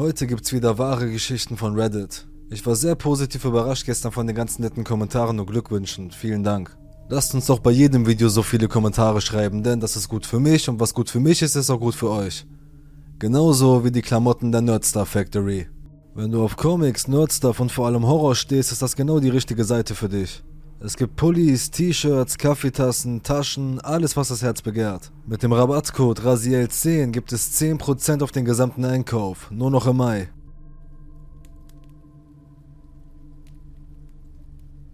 Heute gibt's wieder wahre Geschichten von Reddit. Ich war sehr positiv überrascht gestern von den ganzen netten Kommentaren und Glückwünschen. Vielen Dank. Lasst uns doch bei jedem Video so viele Kommentare schreiben, denn das ist gut für mich und was gut für mich ist, ist auch gut für euch. Genauso wie die Klamotten der Nerdstar Factory. Wenn du auf Comics, Nerdstuff und vor allem Horror stehst, ist das genau die richtige Seite für dich. Es gibt Pullis, T-Shirts, Kaffeetassen, Taschen, alles was das Herz begehrt. Mit dem Rabattcode RASIEL10 gibt es 10% auf den gesamten Einkauf, nur noch im Mai.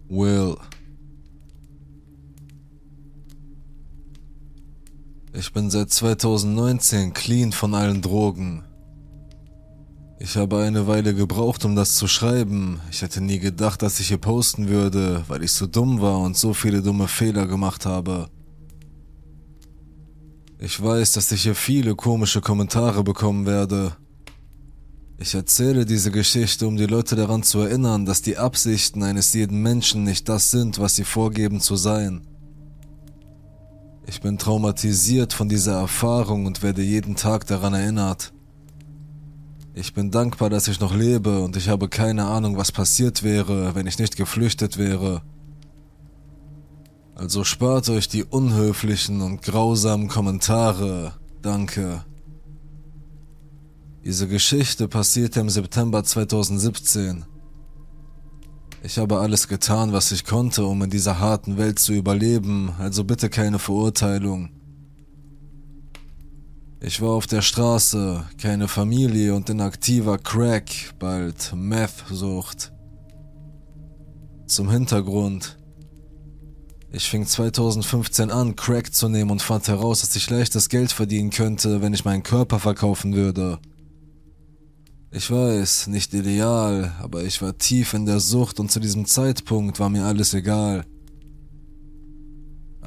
Will. Ich bin seit 2019 clean von allen Drogen. Ich habe eine Weile gebraucht, um das zu schreiben. Ich hätte nie gedacht, dass ich hier posten würde, weil ich so dumm war und so viele dumme Fehler gemacht habe. Ich weiß, dass ich hier viele komische Kommentare bekommen werde. Ich erzähle diese Geschichte, um die Leute daran zu erinnern, dass die Absichten eines jeden Menschen nicht das sind, was sie vorgeben zu sein. Ich bin traumatisiert von dieser Erfahrung und werde jeden Tag daran erinnert. Ich bin dankbar, dass ich noch lebe und ich habe keine Ahnung, was passiert wäre, wenn ich nicht geflüchtet wäre. Also spart euch die unhöflichen und grausamen Kommentare. Danke. Diese Geschichte passierte im September 2017. Ich habe alles getan, was ich konnte, um in dieser harten Welt zu überleben, also bitte keine Verurteilung. Ich war auf der Straße, keine Familie und in aktiver Crack, bald Meth-Sucht. Zum Hintergrund. Ich fing 2015 an, Crack zu nehmen und fand heraus, dass ich leichtes Geld verdienen könnte, wenn ich meinen Körper verkaufen würde. Ich weiß, nicht ideal, aber ich war tief in der Sucht und zu diesem Zeitpunkt war mir alles egal.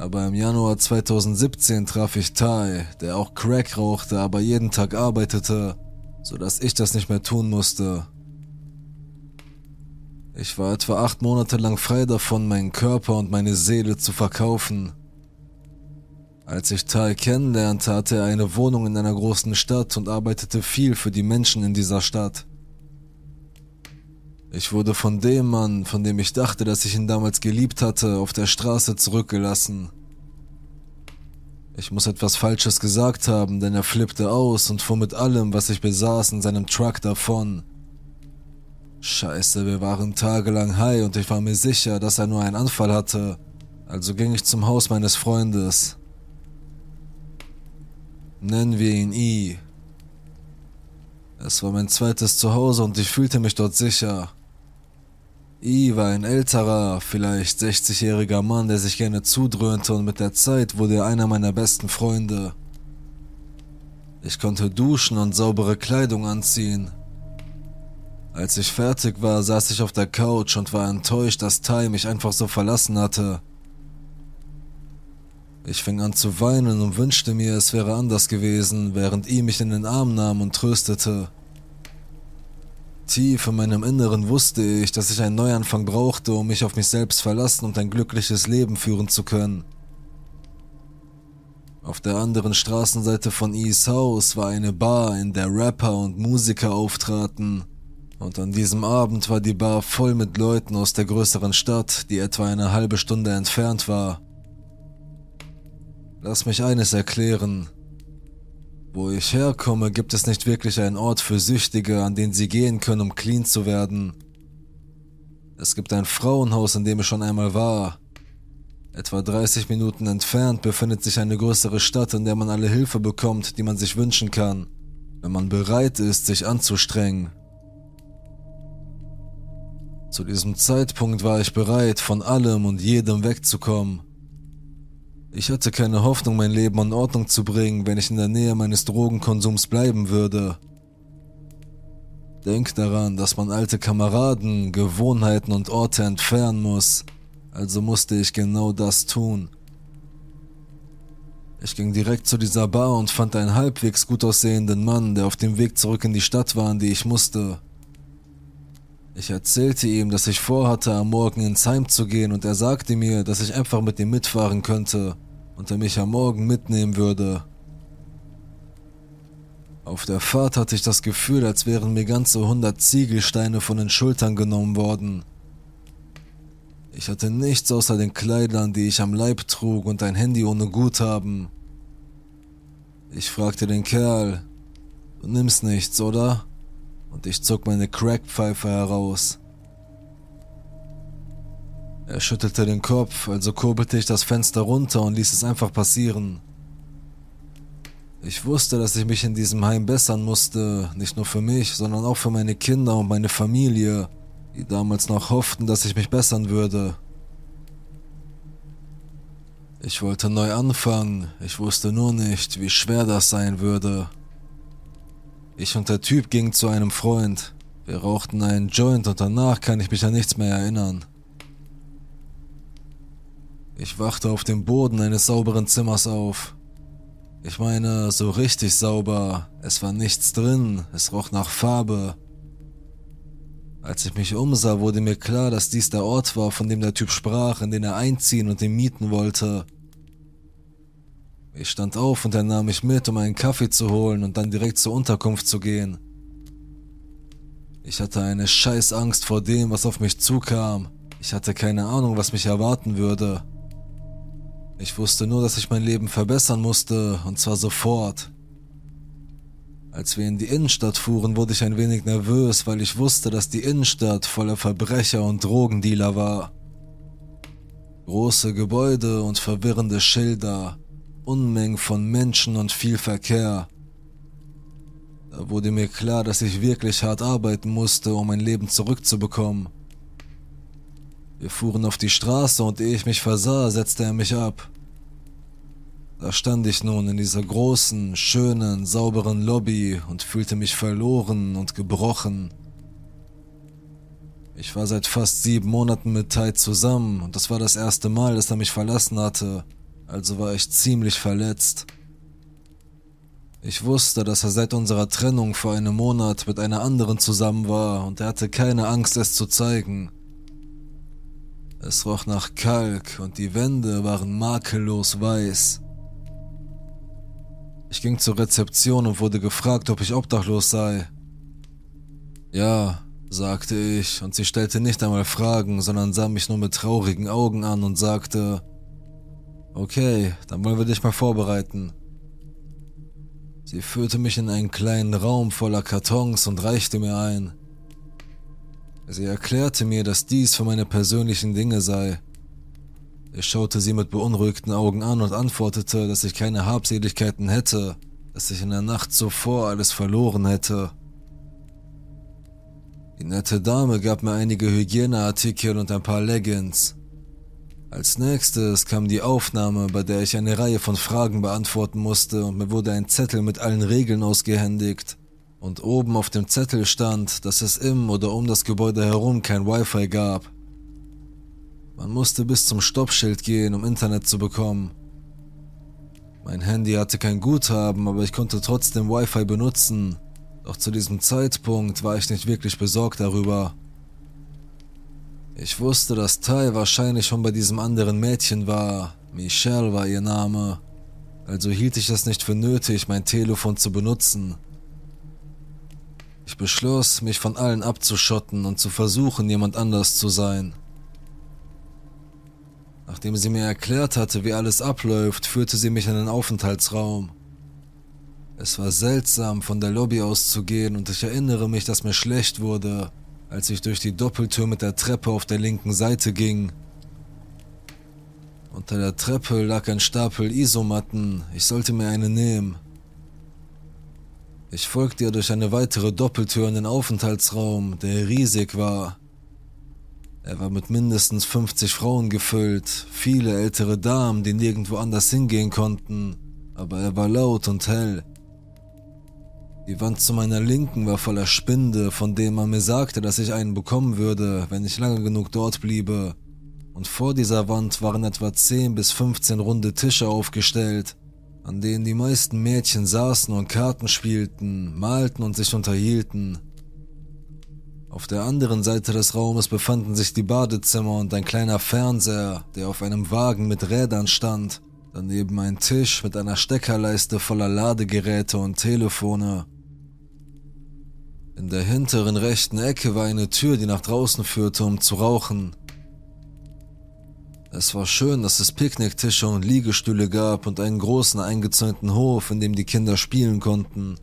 Aber im Januar 2017 traf ich Tai, der auch Crack rauchte, aber jeden Tag arbeitete, sodass ich das nicht mehr tun musste. Ich war etwa acht Monate lang frei davon, meinen Körper und meine Seele zu verkaufen. Als ich Tai kennenlernte, hatte er eine Wohnung in einer großen Stadt und arbeitete viel für die Menschen in dieser Stadt. Ich wurde von dem Mann, von dem ich dachte, dass ich ihn damals geliebt hatte, auf der Straße zurückgelassen. Ich muss etwas Falsches gesagt haben, denn er flippte aus und fuhr mit allem, was ich besaß, in seinem Truck davon. Scheiße, wir waren tagelang high und ich war mir sicher, dass er nur einen Anfall hatte. Also ging ich zum Haus meines Freundes. Nennen wir ihn I. Es war mein zweites Zuhause und ich fühlte mich dort sicher. I war ein älterer, vielleicht 60-jähriger Mann, der sich gerne zudröhnte und mit der Zeit wurde er einer meiner besten Freunde. Ich konnte duschen und saubere Kleidung anziehen. Als ich fertig war, saß ich auf der Couch und war enttäuscht, dass Tai mich einfach so verlassen hatte. Ich fing an zu weinen und wünschte mir, es wäre anders gewesen, während I mich in den Arm nahm und tröstete. Tief in meinem Inneren wusste ich, dass ich einen Neuanfang brauchte, um mich auf mich selbst verlassen und ein glückliches Leben führen zu können. Auf der anderen Straßenseite von E's Haus war eine Bar, in der Rapper und Musiker auftraten. Und an diesem Abend war die Bar voll mit Leuten aus der größeren Stadt, die etwa eine halbe Stunde entfernt war. Lass mich eines erklären. Wo ich herkomme, gibt es nicht wirklich einen Ort für Süchtige, an den sie gehen können, um clean zu werden. Es gibt ein Frauenhaus, in dem ich schon einmal war. Etwa 30 Minuten entfernt befindet sich eine größere Stadt, in der man alle Hilfe bekommt, die man sich wünschen kann, wenn man bereit ist, sich anzustrengen. Zu diesem Zeitpunkt war ich bereit, von allem und jedem wegzukommen. Ich hatte keine Hoffnung, mein Leben in Ordnung zu bringen, wenn ich in der Nähe meines Drogenkonsums bleiben würde. Denk daran, dass man alte Kameraden, Gewohnheiten und Orte entfernen muss, also musste ich genau das tun. Ich ging direkt zu dieser Bar und fand einen halbwegs gut aussehenden Mann, der auf dem Weg zurück in die Stadt war, in die ich musste. Ich erzählte ihm, dass ich vorhatte, am Morgen ins Heim zu gehen und er sagte mir, dass ich einfach mit ihm mitfahren könnte und er mich am Morgen mitnehmen würde. Auf der Fahrt hatte ich das Gefühl, als wären mir ganze hundert Ziegelsteine von den Schultern genommen worden. Ich hatte nichts außer den Kleidern, die ich am Leib trug und ein Handy ohne Guthaben. Ich fragte den Kerl, du nimmst nichts, oder? Und ich zog meine Crackpfeife heraus. Er schüttelte den Kopf, also kurbelte ich das Fenster runter und ließ es einfach passieren. Ich wusste, dass ich mich in diesem Heim bessern musste, nicht nur für mich, sondern auch für meine Kinder und meine Familie, die damals noch hofften, dass ich mich bessern würde. Ich wollte neu anfangen, ich wusste nur nicht, wie schwer das sein würde. Ich und der Typ gingen zu einem Freund. Wir rauchten einen Joint und danach kann ich mich an nichts mehr erinnern. Ich wachte auf dem Boden eines sauberen Zimmers auf. Ich meine, so richtig sauber. Es war nichts drin, es roch nach Farbe. Als ich mich umsah, wurde mir klar, dass dies der Ort war, von dem der Typ sprach, in den er einziehen und ihn mieten wollte. Ich stand auf und er nahm mich mit, um einen Kaffee zu holen und dann direkt zur Unterkunft zu gehen. Ich hatte eine scheiß Angst vor dem, was auf mich zukam. Ich hatte keine Ahnung, was mich erwarten würde. Ich wusste nur, dass ich mein Leben verbessern musste, und zwar sofort. Als wir in die Innenstadt fuhren, wurde ich ein wenig nervös, weil ich wusste, dass die Innenstadt voller Verbrecher und Drogendealer war. Große Gebäude und verwirrende Schilder, Unmengen von Menschen und viel Verkehr. Da wurde mir klar, dass ich wirklich hart arbeiten musste, um mein Leben zurückzubekommen. Wir fuhren auf die Straße und ehe ich mich versah, setzte er mich ab. Da stand ich nun in dieser großen, schönen, sauberen Lobby und fühlte mich verloren und gebrochen. Ich war seit fast sieben Monaten mit Tai zusammen und das war das erste Mal, dass er mich verlassen hatte, also war ich ziemlich verletzt. Ich wusste, dass er seit unserer Trennung vor einem Monat mit einer anderen zusammen war und er hatte keine Angst, es zu zeigen. Es roch nach Kalk und die Wände waren makellos weiß. Ich ging zur Rezeption und wurde gefragt, ob ich obdachlos sei. Ja, sagte ich, und sie stellte nicht einmal Fragen, sondern sah mich nur mit traurigen Augen an und sagte, okay, dann wollen wir dich mal vorbereiten. Sie führte mich in einen kleinen Raum voller Kartons und reichte mir ein. Sie erklärte mir, dass dies für meine persönlichen Dinge sei. Ich schaute sie mit beunruhigten Augen an und antwortete, dass ich keine Habseligkeiten hätte, dass ich in der Nacht zuvor alles verloren hätte. Die nette Dame gab mir einige Hygieneartikel und ein paar Leggings. Als nächstes kam die Aufnahme, bei der ich eine Reihe von Fragen beantworten musste und mir wurde ein Zettel mit allen Regeln ausgehändigt und oben auf dem Zettel stand, dass es im oder um das Gebäude herum kein Wi-Fi gab. Man musste bis zum Stoppschild gehen, um Internet zu bekommen. Mein Handy hatte kein Guthaben, aber ich konnte trotzdem Wi-Fi benutzen. Doch zu diesem Zeitpunkt war ich nicht wirklich besorgt darüber. Ich wusste, dass Tai wahrscheinlich schon bei diesem anderen Mädchen war. Michelle war ihr Name. Also hielt ich es nicht für nötig, mein Telefon zu benutzen. Ich beschloss, mich von allen abzuschotten und zu versuchen, jemand anders zu sein. Nachdem sie mir erklärt hatte, wie alles abläuft, führte sie mich in den Aufenthaltsraum. Es war seltsam, von der Lobby auszugehen und ich erinnere mich, dass mir schlecht wurde, als ich durch die Doppeltür mit der Treppe auf der linken Seite ging. Unter der Treppe lag ein Stapel Isomatten, ich sollte mir eine nehmen. Ich folgte ihr durch eine weitere Doppeltür in den Aufenthaltsraum, der riesig war. Er war mit mindestens 50 Frauen gefüllt, viele ältere Damen, die nirgendwo anders hingehen konnten, aber er war laut und hell. Die Wand zu meiner Linken war voller Spinde, von denen man mir sagte, dass ich einen bekommen würde, wenn ich lange genug dort bliebe. Und vor dieser Wand waren etwa 10 bis 15 runde Tische aufgestellt, an denen die meisten Mädchen saßen und Karten spielten, malten und sich unterhielten. Auf der anderen Seite des Raumes befanden sich die Badezimmer und ein kleiner Fernseher, der auf einem Wagen mit Rädern stand, daneben ein Tisch mit einer Steckerleiste voller Ladegeräte und Telefone In der hinteren rechten Ecke war eine Tür, die nach draußen führte, um zu rauchen. Es war schön, dass es Picknicktische und Liegestühle gab und einen großen eingezäunten Hof, in dem die Kinder spielen konnten.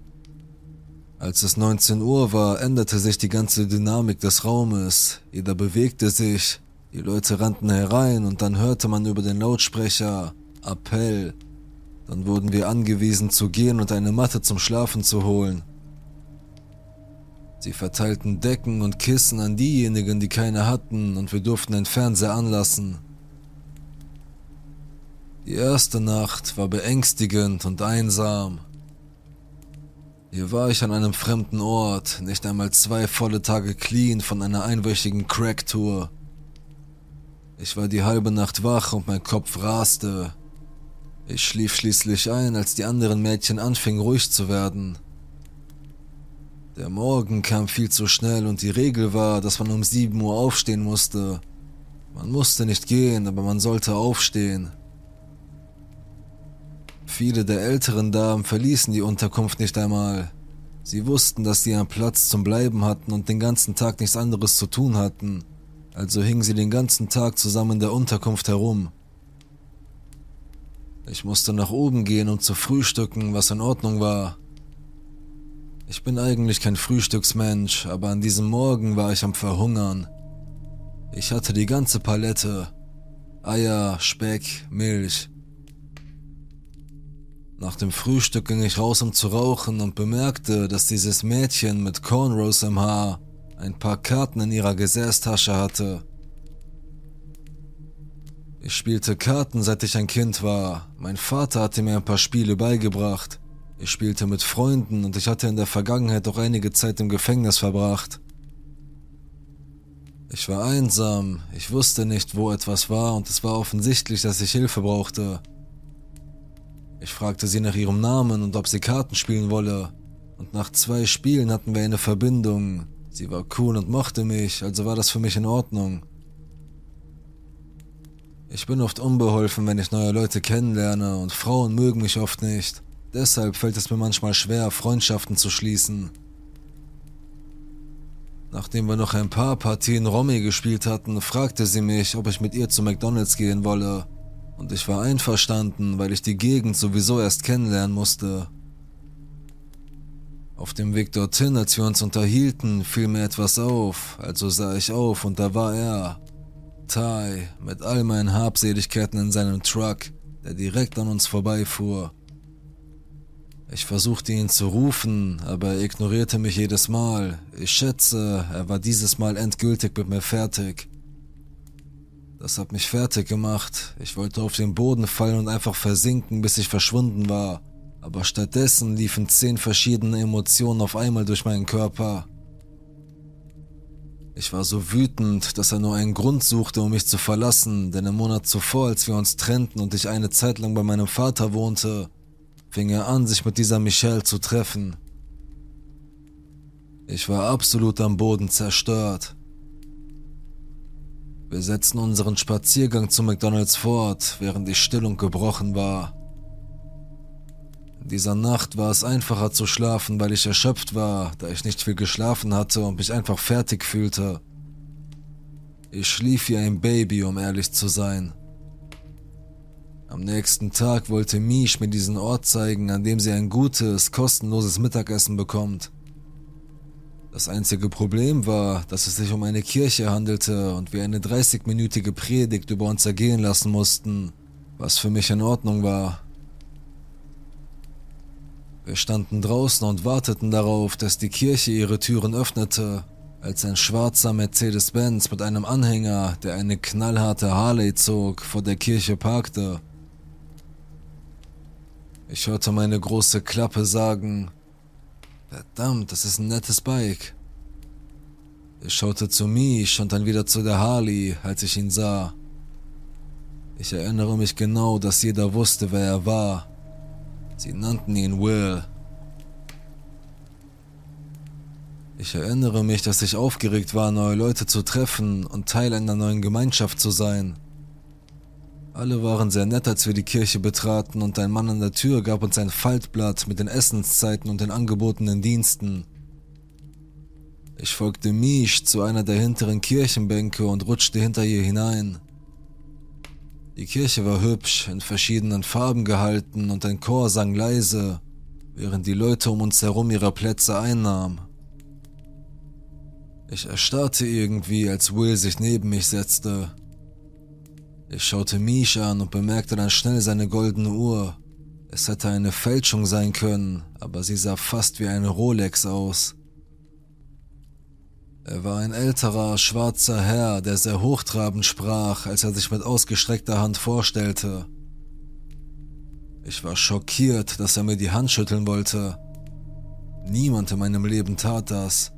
Als es 19 Uhr war, änderte sich die ganze Dynamik des Raumes. Jeder bewegte sich, die Leute rannten herein und dann hörte man über den Lautsprecher Appell. Dann wurden wir angewiesen zu gehen und eine Matte zum Schlafen zu holen. Sie verteilten Decken und Kissen an diejenigen, die keine hatten, und wir durften den Fernseher anlassen. Die erste Nacht war beängstigend und einsam. Hier war ich an einem fremden Ort, nicht einmal zwei volle Tage clean von einer einwöchigen Crack-Tour. Ich war die halbe Nacht wach und mein Kopf raste. Ich schlief schließlich ein, als die anderen Mädchen anfingen ruhig zu werden. Der Morgen kam viel zu schnell und die Regel war, dass man um 7 Uhr aufstehen musste. Man musste nicht gehen, aber man sollte aufstehen. Viele der älteren Damen verließen die Unterkunft nicht einmal. Sie wussten, dass sie einen Platz zum Bleiben hatten und den ganzen Tag nichts anderes zu tun hatten, also hingen sie den ganzen Tag zusammen in der Unterkunft herum. Ich musste nach oben gehen, um zu frühstücken, was in Ordnung war. Ich bin eigentlich kein Frühstücksmensch, aber an diesem Morgen war ich am Verhungern. Ich hatte die ganze Palette. Eier, Speck, Milch. Nach dem Frühstück ging ich raus, um zu rauchen und bemerkte, dass dieses Mädchen mit Cornrows im Haar ein paar Karten in ihrer Gesäßtasche hatte. Ich spielte Karten, seit ich ein Kind war. Mein Vater hatte mir ein paar Spiele beigebracht. Ich spielte mit Freunden und ich hatte in der Vergangenheit auch einige Zeit im Gefängnis verbracht. Ich war einsam, ich wusste nicht, wo etwas war und es war offensichtlich, dass ich Hilfe brauchte. Ich fragte sie nach ihrem Namen und ob sie Karten spielen wolle. Und nach zwei Spielen hatten wir eine Verbindung. Sie war cool und mochte mich, also war das für mich in Ordnung. Ich bin oft unbeholfen, wenn ich neue Leute kennenlerne und Frauen mögen mich oft nicht. Deshalb fällt es mir manchmal schwer, Freundschaften zu schließen. Nachdem wir noch ein paar Partien Romy gespielt hatten, fragte sie mich, ob ich mit ihr zu McDonald's gehen wolle und ich war einverstanden, weil ich die Gegend sowieso erst kennenlernen musste. Auf dem Weg dorthin, als wir uns unterhielten, fiel mir etwas auf, also sah ich auf und da war er, Ty, mit all meinen Habseligkeiten in seinem Truck, der direkt an uns vorbeifuhr. Ich versuchte ihn zu rufen, aber er ignorierte mich jedes Mal. Ich schätze, er war dieses Mal endgültig mit mir fertig. Das hat mich fertig gemacht. Ich wollte auf den Boden fallen und einfach versinken, bis ich verschwunden war. Aber stattdessen liefen zehn verschiedene Emotionen auf einmal durch meinen Körper. Ich war so wütend, dass er nur einen Grund suchte, um mich zu verlassen, denn im Monat zuvor, als wir uns trennten und ich eine Zeit lang bei meinem Vater wohnte, fing er an, sich mit dieser Michelle zu treffen. Ich war absolut am Boden zerstört. Wir setzten unseren Spaziergang zu McDonalds fort, während die Stillung gebrochen war. In dieser Nacht war es einfacher zu schlafen, weil ich erschöpft war, da ich nicht viel geschlafen hatte und mich einfach fertig fühlte. Ich schlief wie ein Baby, um ehrlich zu sein. Am nächsten Tag wollte Mish mir diesen Ort zeigen, an dem sie ein gutes, kostenloses Mittagessen bekommt. Das einzige Problem war, dass es sich um eine Kirche handelte und wir eine 30-minütige Predigt über uns ergehen lassen mussten, was für mich in Ordnung war. Wir standen draußen und warteten darauf, dass die Kirche ihre Türen öffnete, als ein schwarzer Mercedes-Benz mit einem Anhänger, der eine knallharte Harley zog, vor der Kirche parkte. Ich hörte meine große Klappe sagen, Verdammt, das ist ein nettes Bike. Ich schaute zu Mish und dann wieder zu der Harley, als ich ihn sah. Ich erinnere mich genau, dass jeder wusste, wer er war. Sie nannten ihn Will. Ich erinnere mich, dass ich aufgeregt war, neue Leute zu treffen und Teil einer neuen Gemeinschaft zu sein. Alle waren sehr nett, als wir die Kirche betraten und ein Mann an der Tür gab uns ein Faltblatt mit den Essenszeiten und den angebotenen Diensten. Ich folgte Misch zu einer der hinteren Kirchenbänke und rutschte hinter ihr hinein. Die Kirche war hübsch, in verschiedenen Farben gehalten und ein Chor sang leise, während die Leute um uns herum ihre Plätze einnahmen. Ich erstarrte irgendwie, als Will sich neben mich setzte. Ich schaute Misch an und bemerkte dann schnell seine goldene Uhr. Es hätte eine Fälschung sein können, aber sie sah fast wie eine Rolex aus. Er war ein älterer, schwarzer Herr, der sehr hochtrabend sprach, als er sich mit ausgestreckter Hand vorstellte. Ich war schockiert, dass er mir die Hand schütteln wollte. Niemand in meinem Leben tat das.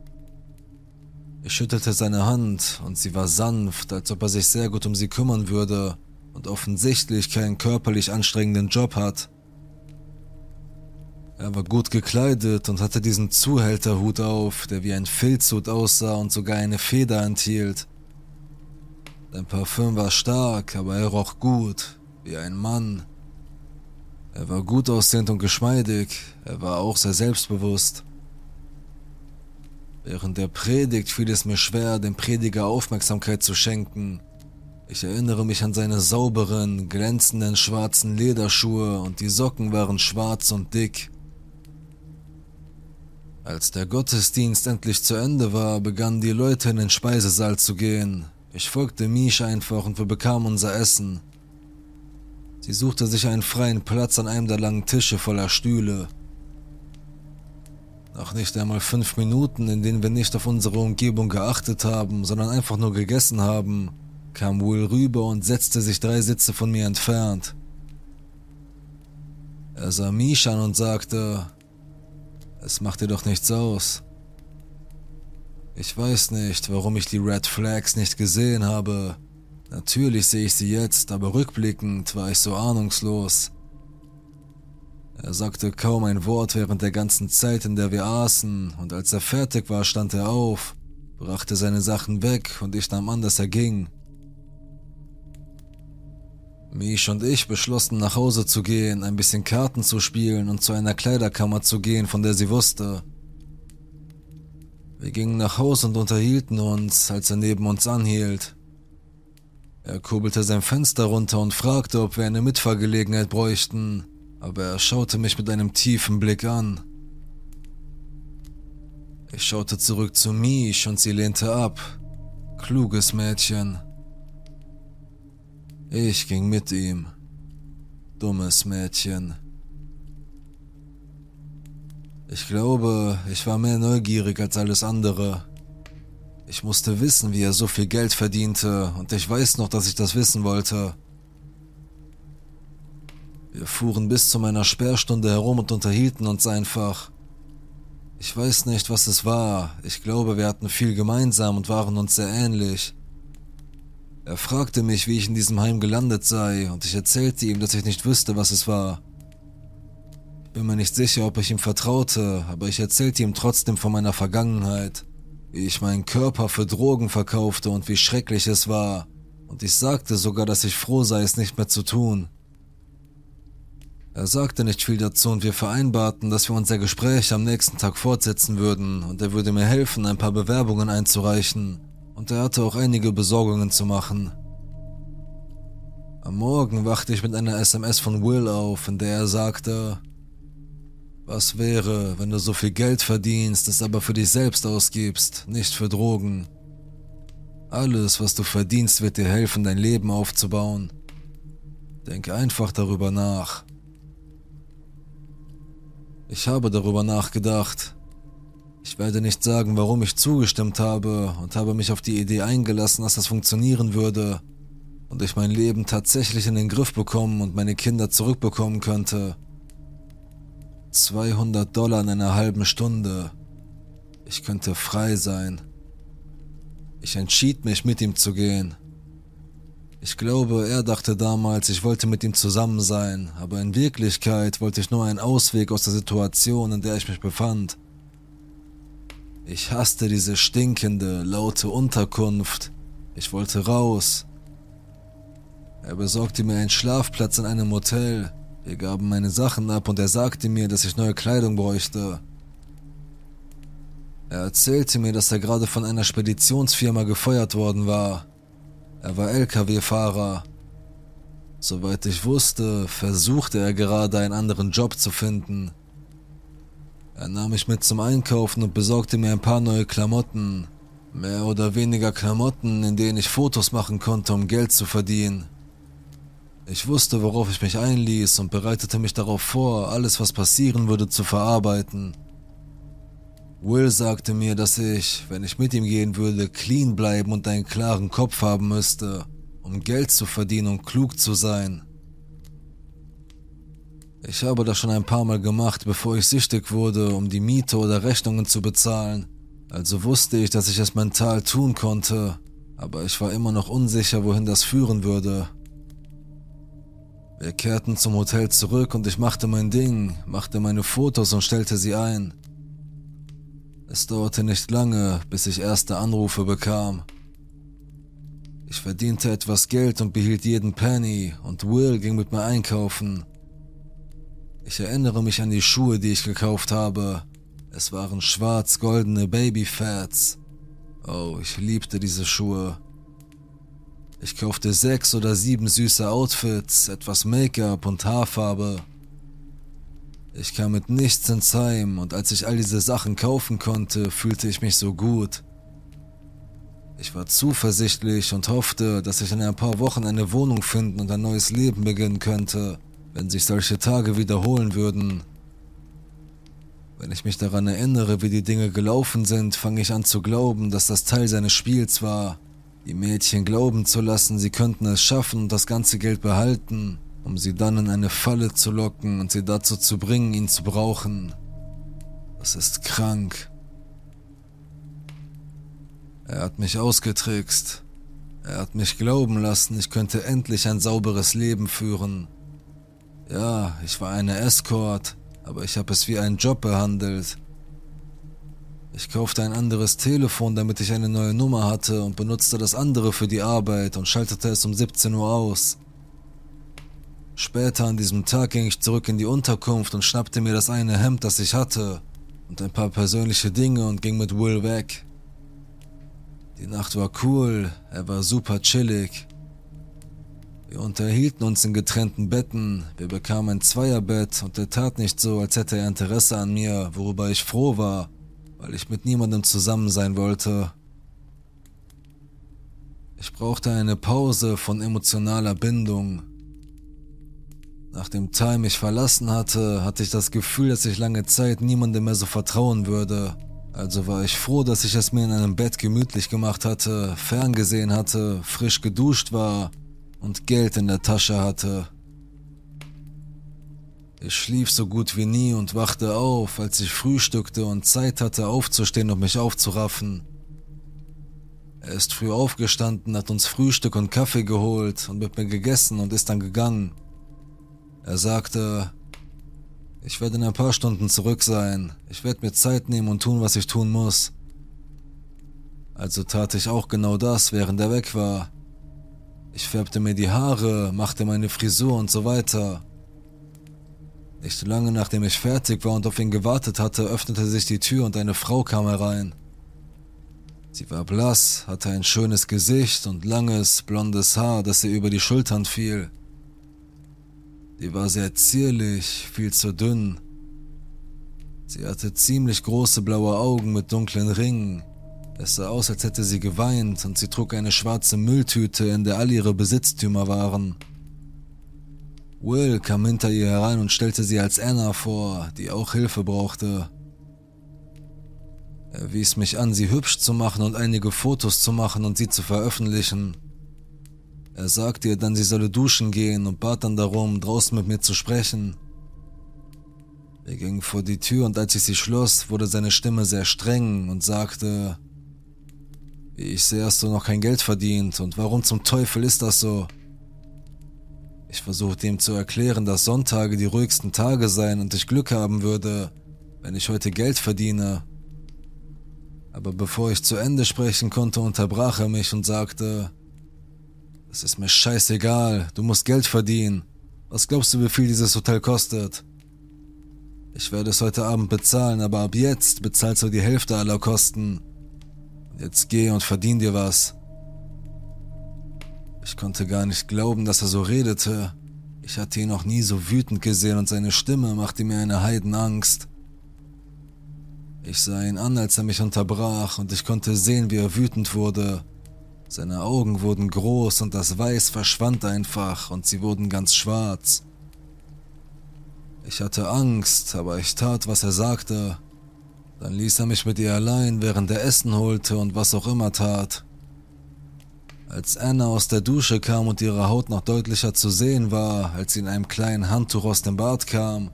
Ich schüttelte seine Hand und sie war sanft, als ob er sich sehr gut um sie kümmern würde und offensichtlich keinen körperlich anstrengenden Job hat. Er war gut gekleidet und hatte diesen Zuhälterhut auf, der wie ein Filzhut aussah und sogar eine Feder enthielt. Sein Parfüm war stark, aber er roch gut, wie ein Mann. Er war gut aussehend und geschmeidig, er war auch sehr selbstbewusst. Während der Predigt fiel es mir schwer, dem Prediger Aufmerksamkeit zu schenken. Ich erinnere mich an seine sauberen, glänzenden schwarzen Lederschuhe und die Socken waren schwarz und dick. Als der Gottesdienst endlich zu Ende war, begannen die Leute in den Speisesaal zu gehen. Ich folgte Misch einfach und wir bekamen unser Essen. Sie suchte sich einen freien Platz an einem der langen Tische voller Stühle. Nach nicht einmal fünf Minuten, in denen wir nicht auf unsere Umgebung geachtet haben, sondern einfach nur gegessen haben, kam Will rüber und setzte sich drei Sitze von mir entfernt. Er sah Misch an und sagte, es macht dir doch nichts aus. Ich weiß nicht, warum ich die Red Flags nicht gesehen habe. Natürlich sehe ich sie jetzt, aber rückblickend war ich so ahnungslos. Er sagte kaum ein Wort während der ganzen Zeit, in der wir aßen, und als er fertig war, stand er auf, brachte seine Sachen weg und ich nahm an, dass er ging. Misch und ich beschlossen nach Hause zu gehen, ein bisschen Karten zu spielen und zu einer Kleiderkammer zu gehen, von der sie wusste. Wir gingen nach Hause und unterhielten uns, als er neben uns anhielt. Er kurbelte sein Fenster runter und fragte, ob wir eine Mitfahrgelegenheit bräuchten, aber er schaute mich mit einem tiefen Blick an. Ich schaute zurück zu Misch und sie lehnte ab. Kluges Mädchen. Ich ging mit ihm. Dummes Mädchen. Ich glaube, ich war mehr neugierig als alles andere. Ich musste wissen, wie er so viel Geld verdiente, und ich weiß noch, dass ich das wissen wollte. Wir fuhren bis zu meiner Sperrstunde herum und unterhielten uns einfach. Ich weiß nicht, was es war. Ich glaube, wir hatten viel gemeinsam und waren uns sehr ähnlich. Er fragte mich, wie ich in diesem Heim gelandet sei, und ich erzählte ihm, dass ich nicht wüsste, was es war. Ich bin mir nicht sicher, ob ich ihm vertraute, aber ich erzählte ihm trotzdem von meiner Vergangenheit, wie ich meinen Körper für Drogen verkaufte und wie schrecklich es war, und ich sagte sogar, dass ich froh sei, es nicht mehr zu tun. Er sagte nicht viel dazu und wir vereinbarten, dass wir unser Gespräch am nächsten Tag fortsetzen würden und er würde mir helfen, ein paar Bewerbungen einzureichen und er hatte auch einige Besorgungen zu machen. Am Morgen wachte ich mit einer SMS von Will auf, in der er sagte, was wäre, wenn du so viel Geld verdienst, es aber für dich selbst ausgibst, nicht für Drogen? Alles, was du verdienst, wird dir helfen, dein Leben aufzubauen. Denk einfach darüber nach. Ich habe darüber nachgedacht ich werde nicht sagen, warum ich zugestimmt habe und habe mich auf die Idee eingelassen, dass das funktionieren würde und ich mein Leben tatsächlich in den Griff bekommen und meine Kinder zurückbekommen könnte. 200 Dollar in einer halben Stunde. Ich könnte frei sein. Ich entschied mich, mit ihm zu gehen. Ich glaube, er dachte damals, ich wollte mit ihm zusammen sein, aber in Wirklichkeit wollte ich nur einen Ausweg aus der Situation, in der ich mich befand. Ich hasste diese stinkende, laute Unterkunft. Ich wollte raus. Er besorgte mir einen Schlafplatz in einem Hotel. Wir gaben meine Sachen ab und er sagte mir, dass ich neue Kleidung bräuchte. Er erzählte mir, dass er gerade von einer Speditionsfirma gefeuert worden war. Er war Lkw-Fahrer. Soweit ich wusste, versuchte er gerade einen anderen Job zu finden. Er nahm mich mit zum Einkaufen und besorgte mir ein paar neue Klamotten. Mehr oder weniger Klamotten, in denen ich Fotos machen konnte, um Geld zu verdienen. Ich wusste, worauf ich mich einließ und bereitete mich darauf vor, alles, was passieren würde, zu verarbeiten. Will sagte mir, dass ich, wenn ich mit ihm gehen würde, clean bleiben und einen klaren Kopf haben müsste, um Geld zu verdienen und klug zu sein. Ich habe das schon ein paar Mal gemacht, bevor ich süchtig wurde, um die Miete oder Rechnungen zu bezahlen. Also wusste ich, dass ich es mental tun konnte, aber ich war immer noch unsicher, wohin das führen würde. Wir kehrten zum Hotel zurück und ich machte mein Ding, machte meine Fotos und stellte sie ein. Es dauerte nicht lange, bis ich erste Anrufe bekam. Ich verdiente etwas Geld und behielt jeden Penny und Will ging mit mir einkaufen. Ich erinnere mich an die Schuhe, die ich gekauft habe. Es waren schwarz-goldene Babyfats. Oh, ich liebte diese Schuhe. Ich kaufte sechs oder sieben süße Outfits, etwas Make-up und Haarfarbe. Ich kam mit nichts ins Heim und als ich all diese Sachen kaufen konnte, fühlte ich mich so gut. Ich war zuversichtlich und hoffte, dass ich in ein paar Wochen eine Wohnung finden und ein neues Leben beginnen könnte wenn sich solche Tage wiederholen würden. Wenn ich mich daran erinnere, wie die Dinge gelaufen sind, fange ich an zu glauben, dass das Teil seines Spiels war. Die Mädchen glauben zu lassen, sie könnten es schaffen und das ganze Geld behalten, um sie dann in eine Falle zu locken und sie dazu zu bringen, ihn zu brauchen. Das ist krank. Er hat mich ausgetrickst. Er hat mich glauben lassen, ich könnte endlich ein sauberes Leben führen. Ja, ich war eine Escort, aber ich habe es wie einen Job behandelt. Ich kaufte ein anderes Telefon, damit ich eine neue Nummer hatte und benutzte das andere für die Arbeit und schaltete es um 17 Uhr aus. Später an diesem Tag ging ich zurück in die Unterkunft und schnappte mir das eine Hemd, das ich hatte, und ein paar persönliche Dinge und ging mit Will weg. Die Nacht war cool, er war super chillig. Wir unterhielten uns in getrennten Betten, wir bekamen ein Zweierbett und er tat nicht so, als hätte er Interesse an mir, worüber ich froh war, weil ich mit niemandem zusammen sein wollte. Ich brauchte eine Pause von emotionaler Bindung. Nachdem Ty mich verlassen hatte, hatte ich das Gefühl, dass ich lange Zeit niemandem mehr so vertrauen würde. Also war ich froh, dass ich es mir in einem Bett gemütlich gemacht hatte, ferngesehen hatte, frisch geduscht war und Geld in der Tasche hatte. Ich schlief so gut wie nie und wachte auf, als ich frühstückte und Zeit hatte aufzustehen und mich aufzuraffen. Er ist früh aufgestanden, hat uns Frühstück und Kaffee geholt und mit mir gegessen und ist dann gegangen. Er sagte, ich werde in ein paar Stunden zurück sein. Ich werde mir Zeit nehmen und tun, was ich tun muss. Also tat ich auch genau das, während er weg war. Ich färbte mir die Haare, machte meine Frisur und so weiter. Nicht lange nachdem ich fertig war und auf ihn gewartet hatte, öffnete sich die Tür und eine Frau kam herein. Sie war blass, hatte ein schönes Gesicht und langes, blondes Haar, das ihr über die Schultern fiel. Sie war sehr zierlich, viel zu dünn. Sie hatte ziemlich große blaue Augen mit dunklen Ringen, es sah aus, als hätte sie geweint und sie trug eine schwarze Mülltüte, in der all ihre Besitztümer waren. Will kam hinter ihr herein und stellte sie als Anna vor, die auch Hilfe brauchte. Er wies mich an, sie hübsch zu machen und einige Fotos zu machen und sie zu veröffentlichen. Er sagte ihr dann, sie solle duschen gehen und bat dann darum, draußen mit mir zu sprechen. Wir gingen vor die Tür und als ich sie schloss, wurde seine Stimme sehr streng und sagte, ich sehe, hast du noch kein Geld verdient und warum zum Teufel ist das so? Ich versuchte ihm zu erklären, dass Sonntage die ruhigsten Tage seien und ich Glück haben würde, wenn ich heute Geld verdiene. Aber bevor ich zu Ende sprechen konnte, unterbrach er mich und sagte, es ist mir scheißegal, du musst Geld verdienen. Was glaubst du, wie viel dieses Hotel kostet? Ich werde es heute Abend bezahlen, aber ab jetzt bezahlst du die Hälfte aller Kosten. Jetzt geh und verdien dir was. Ich konnte gar nicht glauben, dass er so redete. Ich hatte ihn noch nie so wütend gesehen und seine Stimme machte mir eine Heidenangst. Ich sah ihn an, als er mich unterbrach, und ich konnte sehen, wie er wütend wurde. Seine Augen wurden groß und das Weiß verschwand einfach und sie wurden ganz schwarz. Ich hatte Angst, aber ich tat, was er sagte. Dann ließ er mich mit ihr allein, während er Essen holte und was auch immer tat. Als Anna aus der Dusche kam und ihre Haut noch deutlicher zu sehen war, als sie in einem kleinen Handtuch aus dem Bad kam,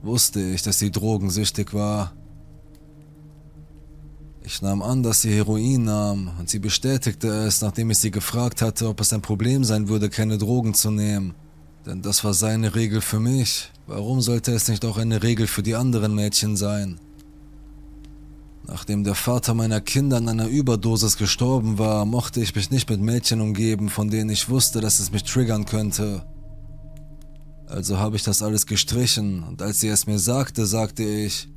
wusste ich, dass sie drogensüchtig war. Ich nahm an, dass sie Heroin nahm, und sie bestätigte es, nachdem ich sie gefragt hatte, ob es ein Problem sein würde, keine Drogen zu nehmen. Denn das war seine Regel für mich. Warum sollte es nicht auch eine Regel für die anderen Mädchen sein? Nachdem der Vater meiner Kinder an einer Überdosis gestorben war, mochte ich mich nicht mit Mädchen umgeben, von denen ich wusste, dass es mich triggern könnte. Also habe ich das alles gestrichen und als sie es mir sagte, sagte ich,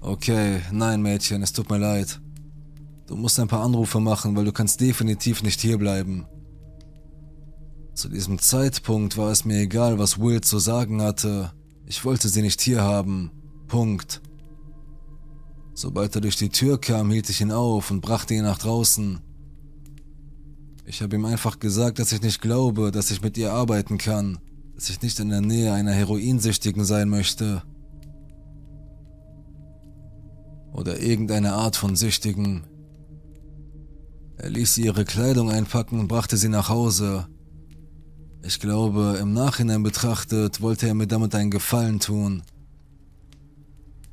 okay, nein Mädchen, es tut mir leid. Du musst ein paar Anrufe machen, weil du kannst definitiv nicht hierbleiben. Zu diesem Zeitpunkt war es mir egal, was Will zu sagen hatte. Ich wollte sie nicht hier haben. Punkt. Sobald er durch die Tür kam, hielt ich ihn auf und brachte ihn nach draußen. Ich habe ihm einfach gesagt, dass ich nicht glaube, dass ich mit ihr arbeiten kann, dass ich nicht in der Nähe einer Heroinsüchtigen sein möchte. Oder irgendeine Art von Süchtigen. Er ließ sie ihre Kleidung einpacken und brachte sie nach Hause. Ich glaube, im Nachhinein betrachtet, wollte er mir damit einen Gefallen tun.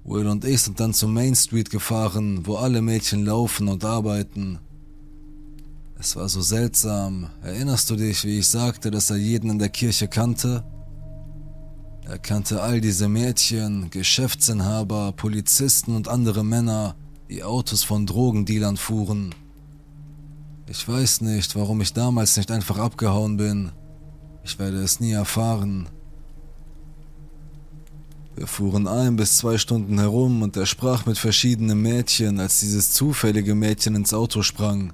Will und ich sind dann zur Main Street gefahren, wo alle Mädchen laufen und arbeiten. Es war so seltsam. Erinnerst du dich, wie ich sagte, dass er jeden in der Kirche kannte? Er kannte all diese Mädchen, Geschäftsinhaber, Polizisten und andere Männer, die Autos von Drogendealern fuhren. Ich weiß nicht, warum ich damals nicht einfach abgehauen bin. Ich werde es nie erfahren. Wir fuhren ein bis zwei Stunden herum und er sprach mit verschiedenen Mädchen, als dieses zufällige Mädchen ins Auto sprang.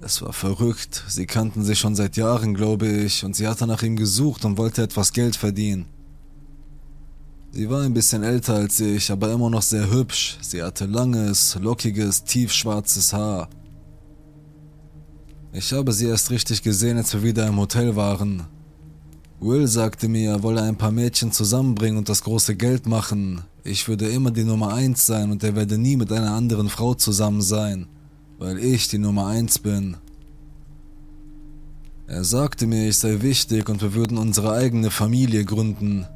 Es war verrückt, sie kannten sich schon seit Jahren, glaube ich, und sie hatte nach ihm gesucht und wollte etwas Geld verdienen. Sie war ein bisschen älter als ich, aber immer noch sehr hübsch. Sie hatte langes, lockiges, tiefschwarzes Haar. Ich habe sie erst richtig gesehen, als wir wieder im Hotel waren. Will sagte mir, er wolle ein paar Mädchen zusammenbringen und das große Geld machen. Ich würde immer die Nummer 1 sein und er werde nie mit einer anderen Frau zusammen sein, weil ich die Nummer 1 bin. Er sagte mir, ich sei wichtig und wir würden unsere eigene Familie gründen.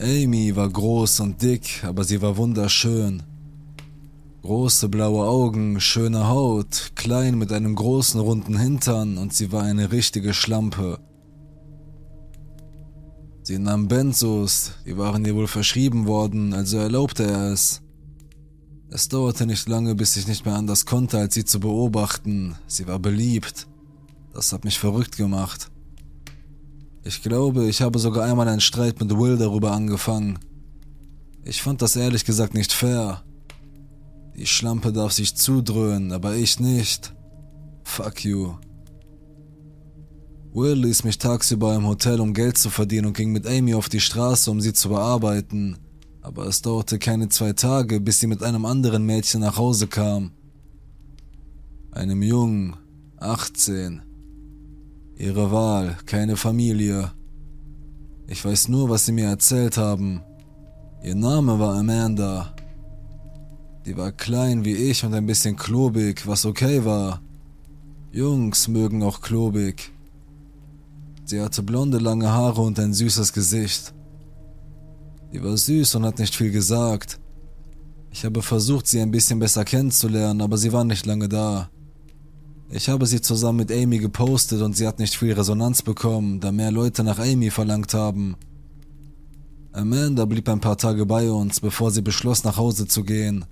Amy war groß und dick, aber sie war wunderschön. Große blaue Augen, schöne Haut, klein mit einem großen runden Hintern und sie war eine richtige Schlampe. Sie nahm Benzos, die waren ihr wohl verschrieben worden, also erlaubte er es. Es dauerte nicht lange, bis ich nicht mehr anders konnte, als sie zu beobachten. Sie war beliebt. Das hat mich verrückt gemacht. Ich glaube, ich habe sogar einmal einen Streit mit Will darüber angefangen. Ich fand das ehrlich gesagt nicht fair. Die Schlampe darf sich zudröhnen, aber ich nicht. Fuck you. Will ließ mich tagsüber im Hotel, um Geld zu verdienen und ging mit Amy auf die Straße, um sie zu bearbeiten. Aber es dauerte keine zwei Tage, bis sie mit einem anderen Mädchen nach Hause kam. Einem Jungen, 18. Ihre Wahl, keine Familie. Ich weiß nur, was sie mir erzählt haben. Ihr Name war Amanda. Die war klein wie ich und ein bisschen klobig, was okay war. Jungs mögen auch klobig. Sie hatte blonde, lange Haare und ein süßes Gesicht. Sie war süß und hat nicht viel gesagt. Ich habe versucht, sie ein bisschen besser kennenzulernen, aber sie war nicht lange da. Ich habe sie zusammen mit Amy gepostet und sie hat nicht viel Resonanz bekommen, da mehr Leute nach Amy verlangt haben. Amanda blieb ein paar Tage bei uns, bevor sie beschloss, nach Hause zu gehen.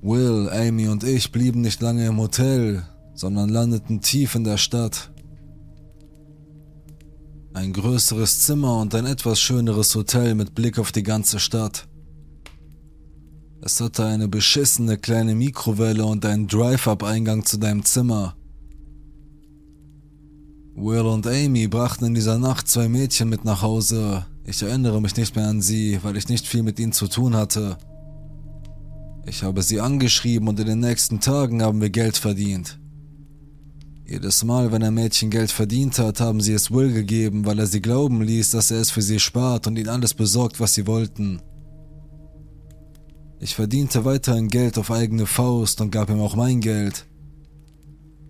Will, Amy und ich blieben nicht lange im Hotel, sondern landeten tief in der Stadt. Ein größeres Zimmer und ein etwas schöneres Hotel mit Blick auf die ganze Stadt. Es hatte eine beschissene kleine Mikrowelle und einen Drive-Up-Eingang zu deinem Zimmer. Will und Amy brachten in dieser Nacht zwei Mädchen mit nach Hause. Ich erinnere mich nicht mehr an sie, weil ich nicht viel mit ihnen zu tun hatte. Ich habe sie angeschrieben und in den nächsten Tagen haben wir Geld verdient. Jedes Mal, wenn ein Mädchen Geld verdient hat, haben sie es Will gegeben, weil er sie glauben ließ, dass er es für sie spart und ihnen alles besorgt, was sie wollten. Ich verdiente weiterhin Geld auf eigene Faust und gab ihm auch mein Geld.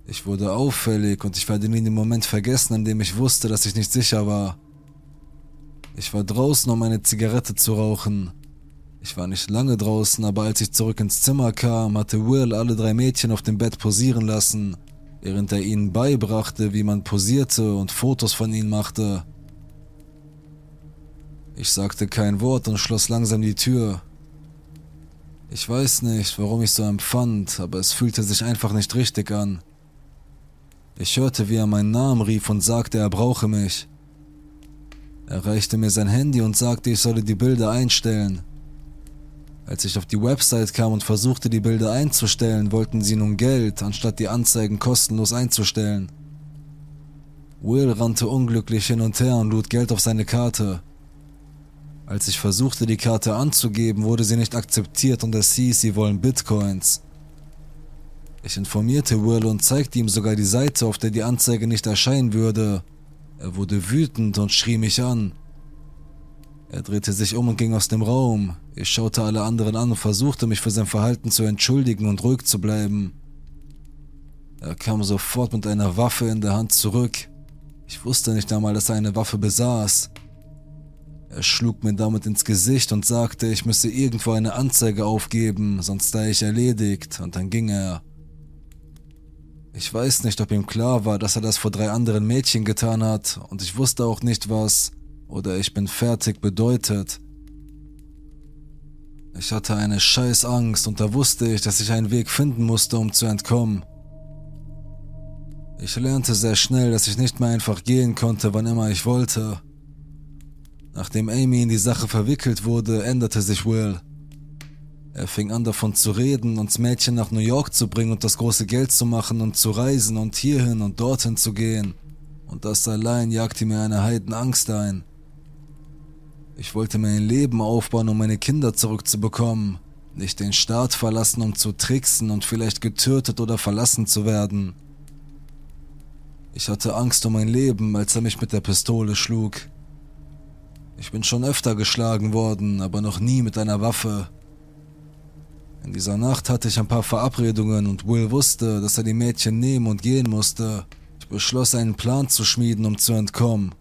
Ich wurde auffällig und ich werde nie den Moment vergessen, an dem ich wusste, dass ich nicht sicher war. Ich war draußen, um eine Zigarette zu rauchen. Ich war nicht lange draußen, aber als ich zurück ins Zimmer kam, hatte Will alle drei Mädchen auf dem Bett posieren lassen während er ihnen beibrachte, wie man posierte und Fotos von ihnen machte. Ich sagte kein Wort und schloss langsam die Tür. Ich weiß nicht, warum ich so empfand, aber es fühlte sich einfach nicht richtig an. Ich hörte, wie er meinen Namen rief und sagte, er brauche mich. Er reichte mir sein Handy und sagte, ich solle die Bilder einstellen. Als ich auf die Website kam und versuchte, die Bilder einzustellen, wollten sie nun Geld, anstatt die Anzeigen kostenlos einzustellen. Will rannte unglücklich hin und her und lud Geld auf seine Karte. Als ich versuchte, die Karte anzugeben, wurde sie nicht akzeptiert und es hieß, sie wollen Bitcoins. Ich informierte Will und zeigte ihm sogar die Seite, auf der die Anzeige nicht erscheinen würde. Er wurde wütend und schrie mich an. Er drehte sich um und ging aus dem Raum. Ich schaute alle anderen an und versuchte mich für sein Verhalten zu entschuldigen und ruhig zu bleiben. Er kam sofort mit einer Waffe in der Hand zurück. Ich wusste nicht einmal, dass er eine Waffe besaß. Er schlug mir damit ins Gesicht und sagte, ich müsse irgendwo eine Anzeige aufgeben, sonst sei ich erledigt, und dann ging er. Ich weiß nicht, ob ihm klar war, dass er das vor drei anderen Mädchen getan hat, und ich wusste auch nicht, was oder ich bin fertig bedeutet. Ich hatte eine scheiß Angst und da wusste ich, dass ich einen Weg finden musste, um zu entkommen. Ich lernte sehr schnell, dass ich nicht mehr einfach gehen konnte, wann immer ich wollte. Nachdem Amy in die Sache verwickelt wurde, änderte sich Will. Er fing an davon zu reden, uns Mädchen nach New York zu bringen und das große Geld zu machen und zu reisen und hierhin und dorthin zu gehen. Und das allein jagte mir eine Heidenangst ein. Ich wollte mir ein Leben aufbauen, um meine Kinder zurückzubekommen, nicht den Staat verlassen, um zu tricksen und vielleicht getötet oder verlassen zu werden. Ich hatte Angst um mein Leben, als er mich mit der Pistole schlug. Ich bin schon öfter geschlagen worden, aber noch nie mit einer Waffe. In dieser Nacht hatte ich ein paar Verabredungen und Will wusste, dass er die Mädchen nehmen und gehen musste. Ich beschloss einen Plan zu schmieden, um zu entkommen.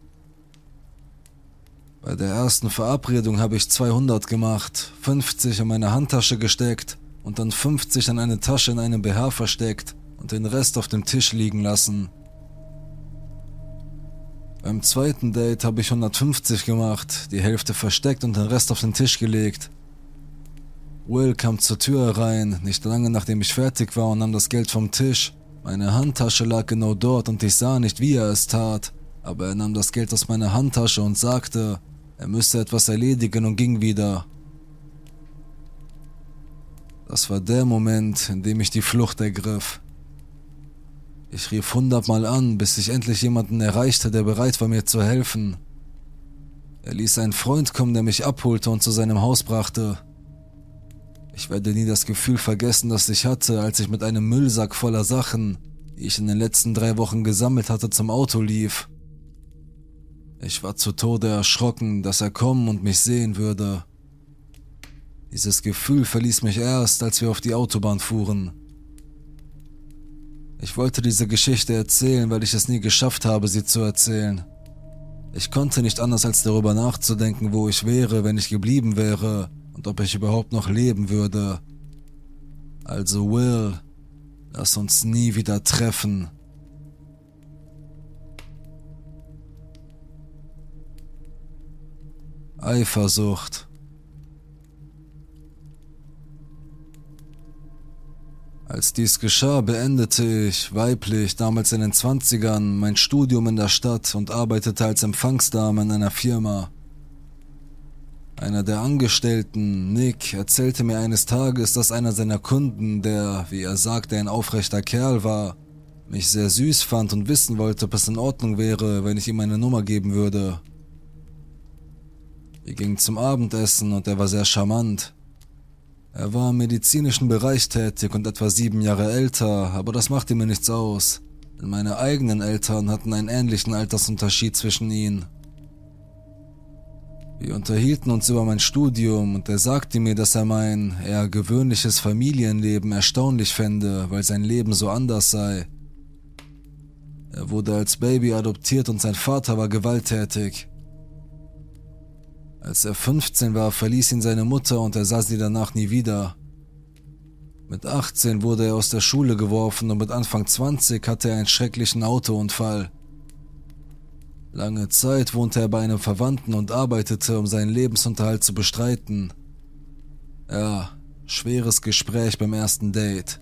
Bei der ersten Verabredung habe ich 200 gemacht, 50 in meine Handtasche gesteckt und dann 50 in eine Tasche in einem BH versteckt und den Rest auf dem Tisch liegen lassen. Beim zweiten Date habe ich 150 gemacht, die Hälfte versteckt und den Rest auf den Tisch gelegt. Will kam zur Tür herein, nicht lange nachdem ich fertig war und nahm das Geld vom Tisch. Meine Handtasche lag genau dort und ich sah nicht, wie er es tat, aber er nahm das Geld aus meiner Handtasche und sagte, er müsste etwas erledigen und ging wieder. Das war der Moment, in dem ich die Flucht ergriff. Ich rief hundertmal an, bis ich endlich jemanden erreichte, der bereit war, mir zu helfen. Er ließ einen Freund kommen, der mich abholte und zu seinem Haus brachte. Ich werde nie das Gefühl vergessen, das ich hatte, als ich mit einem Müllsack voller Sachen, die ich in den letzten drei Wochen gesammelt hatte, zum Auto lief. Ich war zu Tode erschrocken, dass er kommen und mich sehen würde. Dieses Gefühl verließ mich erst, als wir auf die Autobahn fuhren. Ich wollte diese Geschichte erzählen, weil ich es nie geschafft habe, sie zu erzählen. Ich konnte nicht anders als darüber nachzudenken, wo ich wäre, wenn ich geblieben wäre und ob ich überhaupt noch leben würde. Also Will, lass uns nie wieder treffen. Eifersucht. Als dies geschah, beendete ich, weiblich, damals in den Zwanzigern, mein Studium in der Stadt und arbeitete als Empfangsdame in einer Firma. Einer der Angestellten, Nick, erzählte mir eines Tages, dass einer seiner Kunden, der, wie er sagte, ein aufrechter Kerl war, mich sehr süß fand und wissen wollte, ob es in Ordnung wäre, wenn ich ihm eine Nummer geben würde. Wir gingen zum Abendessen und er war sehr charmant. Er war im medizinischen Bereich tätig und etwa sieben Jahre älter, aber das machte mir nichts aus, denn meine eigenen Eltern hatten einen ähnlichen Altersunterschied zwischen ihnen. Wir unterhielten uns über mein Studium und er sagte mir, dass er mein eher gewöhnliches Familienleben erstaunlich fände, weil sein Leben so anders sei. Er wurde als Baby adoptiert und sein Vater war gewalttätig. Als er 15 war, verließ ihn seine Mutter und er sah sie danach nie wieder. Mit 18 wurde er aus der Schule geworfen und mit Anfang 20 hatte er einen schrecklichen Autounfall. Lange Zeit wohnte er bei einem Verwandten und arbeitete, um seinen Lebensunterhalt zu bestreiten. Ja, schweres Gespräch beim ersten Date.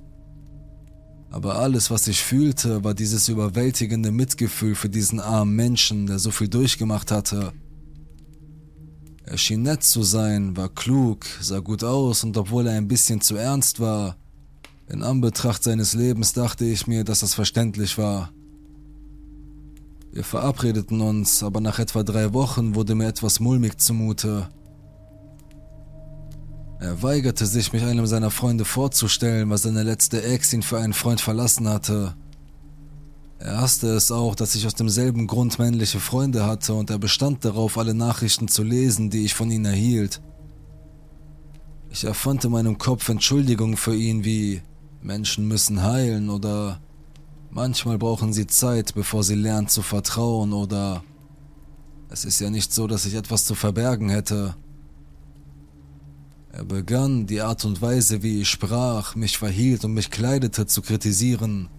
Aber alles, was ich fühlte, war dieses überwältigende Mitgefühl für diesen armen Menschen, der so viel durchgemacht hatte. Er schien nett zu sein, war klug, sah gut aus und obwohl er ein bisschen zu ernst war, in Anbetracht seines Lebens dachte ich mir, dass das verständlich war. Wir verabredeten uns, aber nach etwa drei Wochen wurde mir etwas mulmig zumute. Er weigerte sich, mich einem seiner Freunde vorzustellen, weil seine letzte Ex ihn für einen Freund verlassen hatte. Er hasste es auch, dass ich aus demselben Grund männliche Freunde hatte und er bestand darauf, alle Nachrichten zu lesen, die ich von ihnen erhielt. Ich erfand in meinem Kopf Entschuldigungen für ihn wie Menschen müssen heilen oder manchmal brauchen sie Zeit, bevor sie lernen zu vertrauen oder es ist ja nicht so, dass ich etwas zu verbergen hätte. Er begann, die Art und Weise, wie ich sprach, mich verhielt und mich kleidete, zu kritisieren.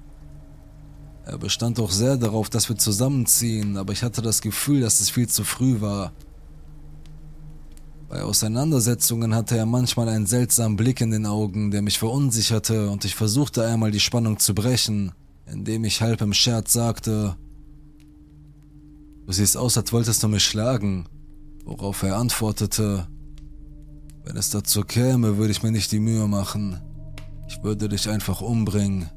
Er bestand auch sehr darauf, dass wir zusammenziehen, aber ich hatte das Gefühl, dass es viel zu früh war. Bei Auseinandersetzungen hatte er manchmal einen seltsamen Blick in den Augen, der mich verunsicherte, und ich versuchte einmal die Spannung zu brechen, indem ich halb im Scherz sagte, Du siehst aus, als wolltest du mich schlagen, worauf er antwortete, wenn es dazu käme, würde ich mir nicht die Mühe machen. Ich würde dich einfach umbringen.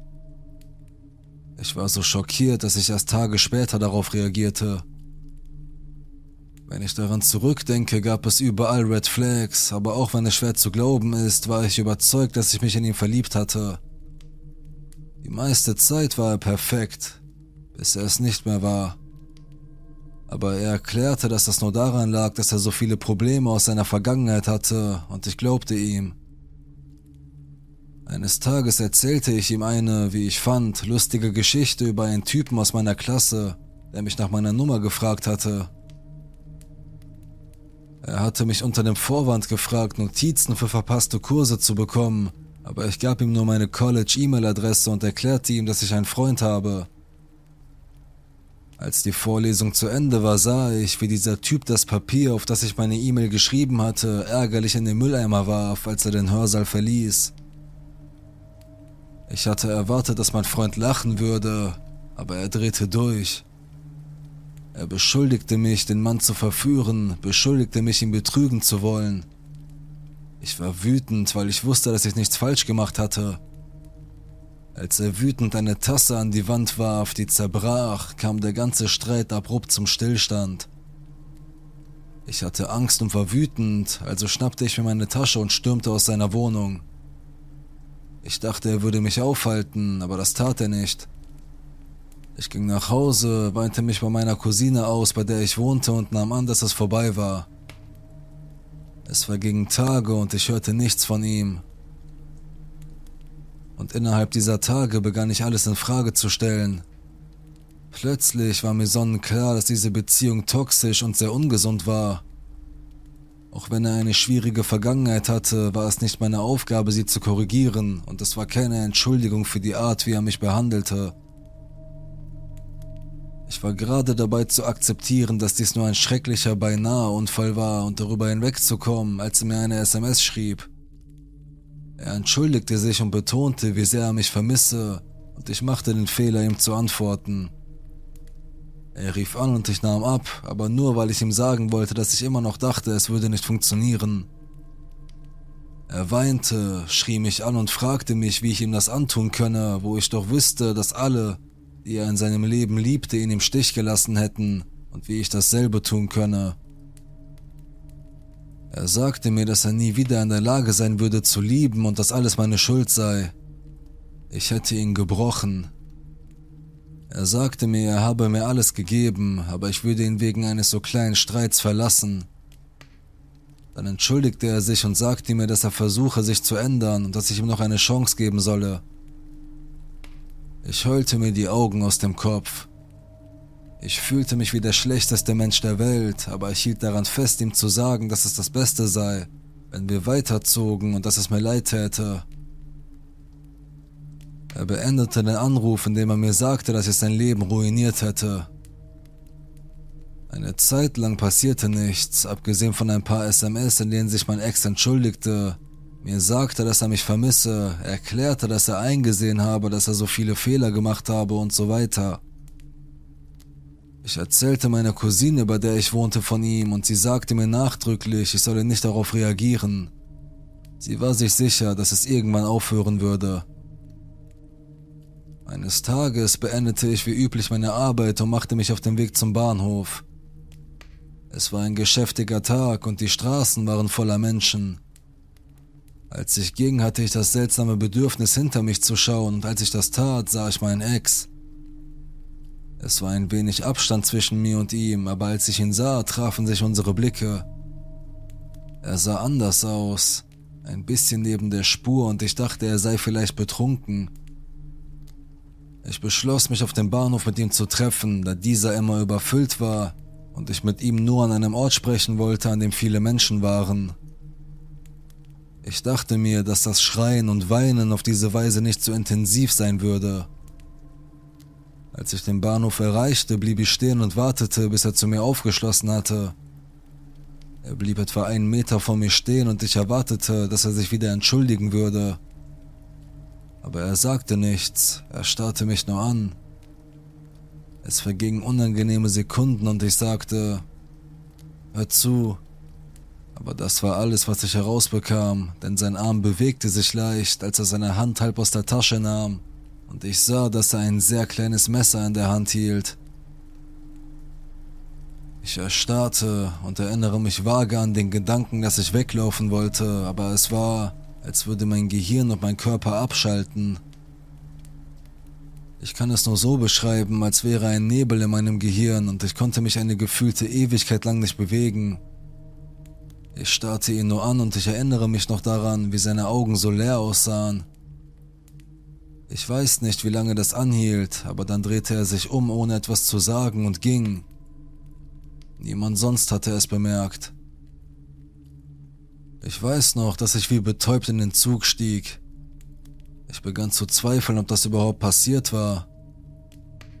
Ich war so schockiert, dass ich erst Tage später darauf reagierte. Wenn ich daran zurückdenke, gab es überall Red Flags, aber auch wenn es schwer zu glauben ist, war ich überzeugt, dass ich mich in ihn verliebt hatte. Die meiste Zeit war er perfekt, bis er es nicht mehr war. Aber er erklärte, dass das nur daran lag, dass er so viele Probleme aus seiner Vergangenheit hatte, und ich glaubte ihm. Eines Tages erzählte ich ihm eine, wie ich fand, lustige Geschichte über einen Typen aus meiner Klasse, der mich nach meiner Nummer gefragt hatte. Er hatte mich unter dem Vorwand gefragt, Notizen für verpasste Kurse zu bekommen, aber ich gab ihm nur meine College-E-Mail-Adresse und erklärte ihm, dass ich einen Freund habe. Als die Vorlesung zu Ende war, sah ich, wie dieser Typ das Papier, auf das ich meine E-Mail geschrieben hatte, ärgerlich in den Mülleimer warf, als er den Hörsaal verließ. Ich hatte erwartet, dass mein Freund lachen würde, aber er drehte durch. Er beschuldigte mich, den Mann zu verführen, beschuldigte mich, ihn betrügen zu wollen. Ich war wütend, weil ich wusste, dass ich nichts falsch gemacht hatte. Als er wütend eine Tasse an die Wand warf, die zerbrach, kam der ganze Streit abrupt zum Stillstand. Ich hatte Angst und war wütend, also schnappte ich mir meine Tasche und stürmte aus seiner Wohnung. Ich dachte, er würde mich aufhalten, aber das tat er nicht. Ich ging nach Hause, weinte mich bei meiner Cousine aus, bei der ich wohnte, und nahm an, dass es vorbei war. Es vergingen Tage und ich hörte nichts von ihm. Und innerhalb dieser Tage begann ich alles in Frage zu stellen. Plötzlich war mir sonnenklar, dass diese Beziehung toxisch und sehr ungesund war. Auch wenn er eine schwierige Vergangenheit hatte, war es nicht meine Aufgabe, sie zu korrigieren, und es war keine Entschuldigung für die Art, wie er mich behandelte. Ich war gerade dabei zu akzeptieren, dass dies nur ein schrecklicher Beinahe-Unfall war und darüber hinwegzukommen, als er mir eine SMS schrieb. Er entschuldigte sich und betonte, wie sehr er mich vermisse, und ich machte den Fehler, ihm zu antworten. Er rief an und ich nahm ab, aber nur weil ich ihm sagen wollte, dass ich immer noch dachte, es würde nicht funktionieren. Er weinte, schrie mich an und fragte mich, wie ich ihm das antun könne, wo ich doch wüsste, dass alle, die er in seinem Leben liebte, ihn im Stich gelassen hätten und wie ich dasselbe tun könne. Er sagte mir, dass er nie wieder in der Lage sein würde zu lieben und dass alles meine Schuld sei. Ich hätte ihn gebrochen. Er sagte mir, er habe mir alles gegeben, aber ich würde ihn wegen eines so kleinen Streits verlassen. Dann entschuldigte er sich und sagte mir, dass er versuche, sich zu ändern und dass ich ihm noch eine Chance geben solle. Ich heulte mir die Augen aus dem Kopf. Ich fühlte mich wie der schlechteste Mensch der Welt, aber ich hielt daran fest, ihm zu sagen, dass es das Beste sei, wenn wir weiterzogen und dass es mir leid täte. Er beendete den Anruf, indem er mir sagte, dass ich sein Leben ruiniert hätte. Eine Zeit lang passierte nichts, abgesehen von ein paar SMS, in denen sich mein Ex entschuldigte, mir sagte, dass er mich vermisse, erklärte, dass er eingesehen habe, dass er so viele Fehler gemacht habe und so weiter. Ich erzählte meiner Cousine, bei der ich wohnte, von ihm und sie sagte mir nachdrücklich, ich solle nicht darauf reagieren. Sie war sich sicher, dass es irgendwann aufhören würde. Eines Tages beendete ich wie üblich meine Arbeit und machte mich auf den Weg zum Bahnhof. Es war ein geschäftiger Tag und die Straßen waren voller Menschen. Als ich ging, hatte ich das seltsame Bedürfnis, hinter mich zu schauen, und als ich das tat, sah ich meinen Ex. Es war ein wenig Abstand zwischen mir und ihm, aber als ich ihn sah, trafen sich unsere Blicke. Er sah anders aus, ein bisschen neben der Spur, und ich dachte, er sei vielleicht betrunken. Ich beschloss, mich auf dem Bahnhof mit ihm zu treffen, da dieser immer überfüllt war und ich mit ihm nur an einem Ort sprechen wollte, an dem viele Menschen waren. Ich dachte mir, dass das Schreien und Weinen auf diese Weise nicht so intensiv sein würde. Als ich den Bahnhof erreichte, blieb ich stehen und wartete, bis er zu mir aufgeschlossen hatte. Er blieb etwa einen Meter vor mir stehen und ich erwartete, dass er sich wieder entschuldigen würde. Aber er sagte nichts, er starrte mich nur an. Es vergingen unangenehme Sekunden und ich sagte, hör zu. Aber das war alles, was ich herausbekam, denn sein Arm bewegte sich leicht, als er seine Hand halb aus der Tasche nahm, und ich sah, dass er ein sehr kleines Messer in der Hand hielt. Ich erstarrte und erinnere mich vage an den Gedanken, dass ich weglaufen wollte, aber es war, als würde mein Gehirn und mein Körper abschalten. Ich kann es nur so beschreiben, als wäre ein Nebel in meinem Gehirn und ich konnte mich eine gefühlte Ewigkeit lang nicht bewegen. Ich starrte ihn nur an und ich erinnere mich noch daran, wie seine Augen so leer aussahen. Ich weiß nicht, wie lange das anhielt, aber dann drehte er sich um, ohne etwas zu sagen und ging. Niemand sonst hatte es bemerkt. Ich weiß noch, dass ich wie betäubt in den Zug stieg. Ich begann zu zweifeln, ob das überhaupt passiert war.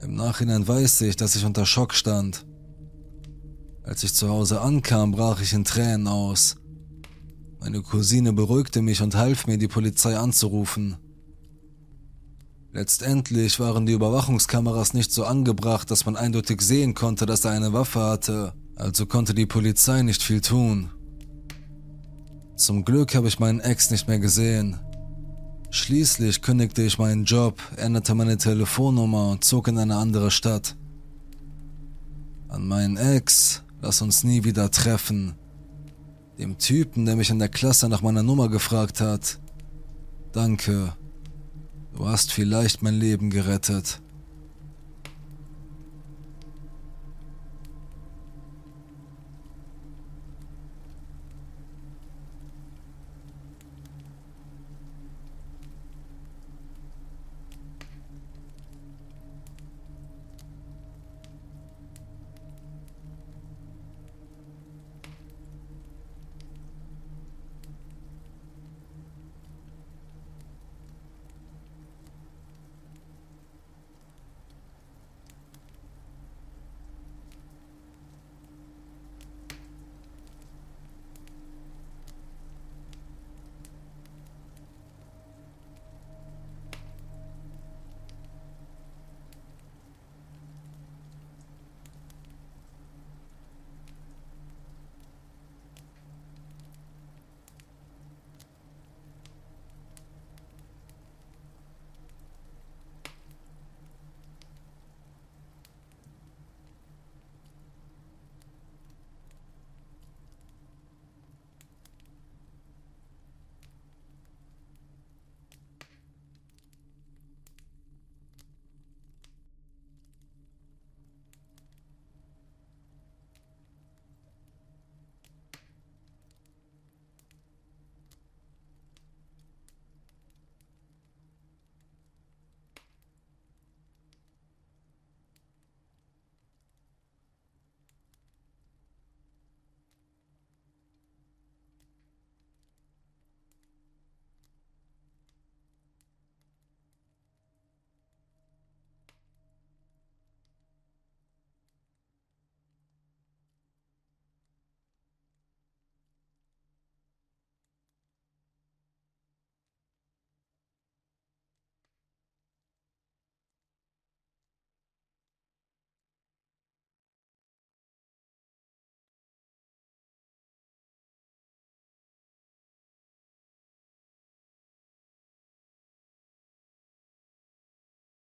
Im Nachhinein weiß ich, dass ich unter Schock stand. Als ich zu Hause ankam, brach ich in Tränen aus. Meine Cousine beruhigte mich und half mir, die Polizei anzurufen. Letztendlich waren die Überwachungskameras nicht so angebracht, dass man eindeutig sehen konnte, dass er eine Waffe hatte, also konnte die Polizei nicht viel tun. Zum Glück habe ich meinen Ex nicht mehr gesehen. Schließlich kündigte ich meinen Job, änderte meine Telefonnummer und zog in eine andere Stadt. An meinen Ex, lass uns nie wieder treffen. Dem Typen, der mich in der Klasse nach meiner Nummer gefragt hat. Danke. Du hast vielleicht mein Leben gerettet.